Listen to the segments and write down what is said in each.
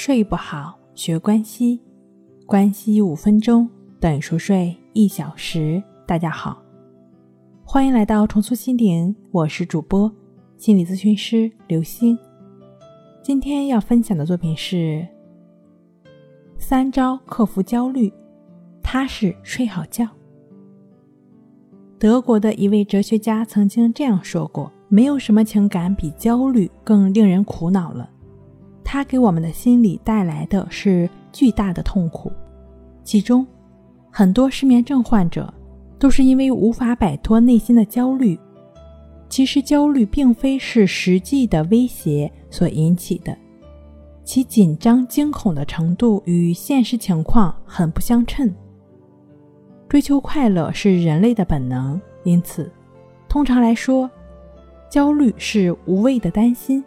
睡不好，学关西，关西五分钟等于熟睡一小时。大家好，欢迎来到重塑心灵，我是主播心理咨询师刘星。今天要分享的作品是三招克服焦虑，踏实睡好觉。德国的一位哲学家曾经这样说过：“没有什么情感比焦虑更令人苦恼了。”它给我们的心理带来的是巨大的痛苦，其中很多失眠症患者都是因为无法摆脱内心的焦虑。其实焦虑并非是实际的威胁所引起的，其紧张惊恐的程度与现实情况很不相称。追求快乐是人类的本能，因此，通常来说，焦虑是无谓的担心。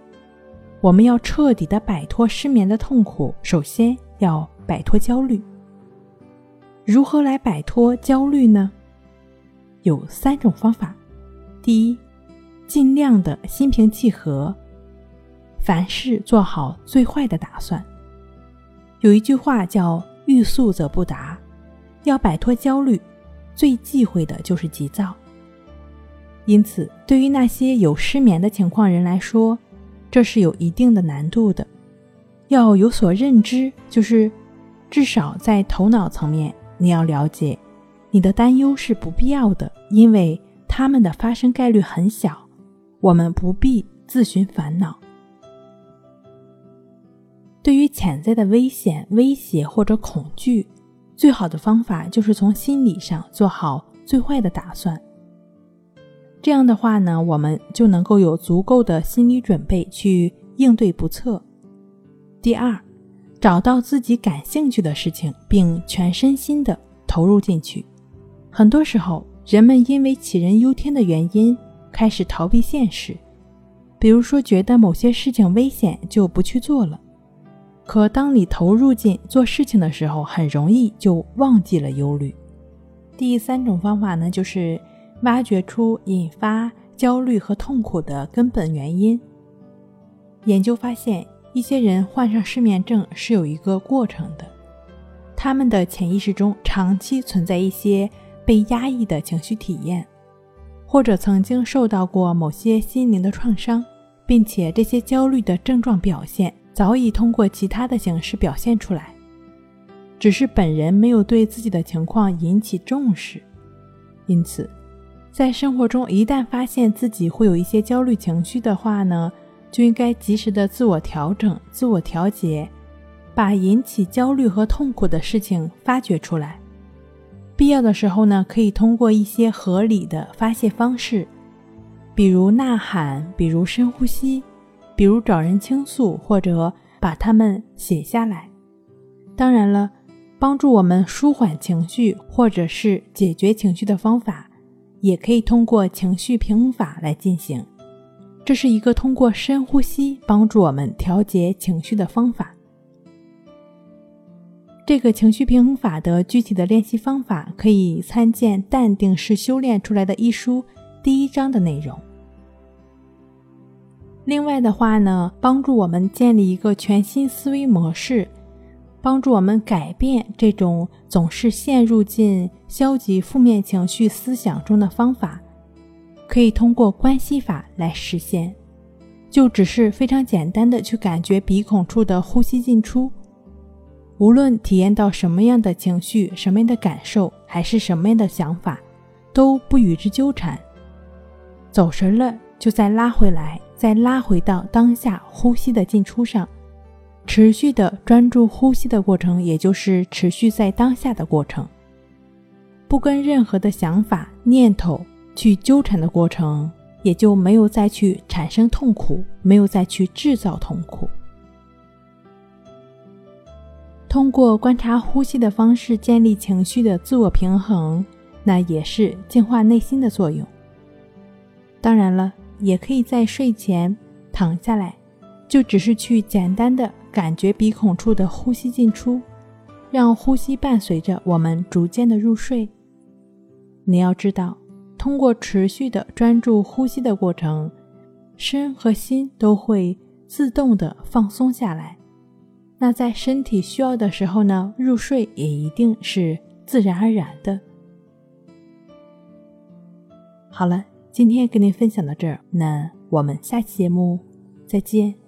我们要彻底的摆脱失眠的痛苦，首先要摆脱焦虑。如何来摆脱焦虑呢？有三种方法。第一，尽量的心平气和，凡事做好最坏的打算。有一句话叫“欲速则不达”，要摆脱焦虑，最忌讳的就是急躁。因此，对于那些有失眠的情况人来说，这是有一定的难度的，要有所认知，就是至少在头脑层面，你要了解，你的担忧是不必要的，因为他们的发生概率很小，我们不必自寻烦恼。对于潜在的危险、威胁或者恐惧，最好的方法就是从心理上做好最坏的打算。这样的话呢，我们就能够有足够的心理准备去应对不测。第二，找到自己感兴趣的事情，并全身心的投入进去。很多时候，人们因为杞人忧天的原因开始逃避现实，比如说觉得某些事情危险就不去做了。可当你投入进做事情的时候，很容易就忘记了忧虑。第三种方法呢，就是。挖掘出引发焦虑和痛苦的根本原因。研究发现，一些人患上失眠症是有一个过程的，他们的潜意识中长期存在一些被压抑的情绪体验，或者曾经受到过某些心灵的创伤，并且这些焦虑的症状表现早已通过其他的形式表现出来，只是本人没有对自己的情况引起重视，因此。在生活中，一旦发现自己会有一些焦虑情绪的话呢，就应该及时的自我调整、自我调节，把引起焦虑和痛苦的事情发掘出来。必要的时候呢，可以通过一些合理的发泄方式，比如呐喊，比如深呼吸，比如找人倾诉，或者把它们写下来。当然了，帮助我们舒缓情绪或者是解决情绪的方法。也可以通过情绪平衡法来进行，这是一个通过深呼吸帮助我们调节情绪的方法。这个情绪平衡法的具体的练习方法可以参见《淡定是修炼出来的》一书第一章的内容。另外的话呢，帮助我们建立一个全新思维模式。帮助我们改变这种总是陷入进消极负面情绪思想中的方法，可以通过关系法来实现。就只是非常简单的去感觉鼻孔处的呼吸进出，无论体验到什么样的情绪、什么样的感受，还是什么样的想法，都不与之纠缠。走神了，就再拉回来，再拉回到当下呼吸的进出上。持续的专注呼吸的过程，也就是持续在当下的过程，不跟任何的想法、念头去纠缠的过程，也就没有再去产生痛苦，没有再去制造痛苦。通过观察呼吸的方式建立情绪的自我平衡，那也是净化内心的作用。当然了，也可以在睡前躺下来，就只是去简单的。感觉鼻孔处的呼吸进出，让呼吸伴随着我们逐渐的入睡。你要知道，通过持续的专注呼吸的过程，身和心都会自动的放松下来。那在身体需要的时候呢，入睡也一定是自然而然的。好了，今天跟您分享到这儿，那我们下期节目再见。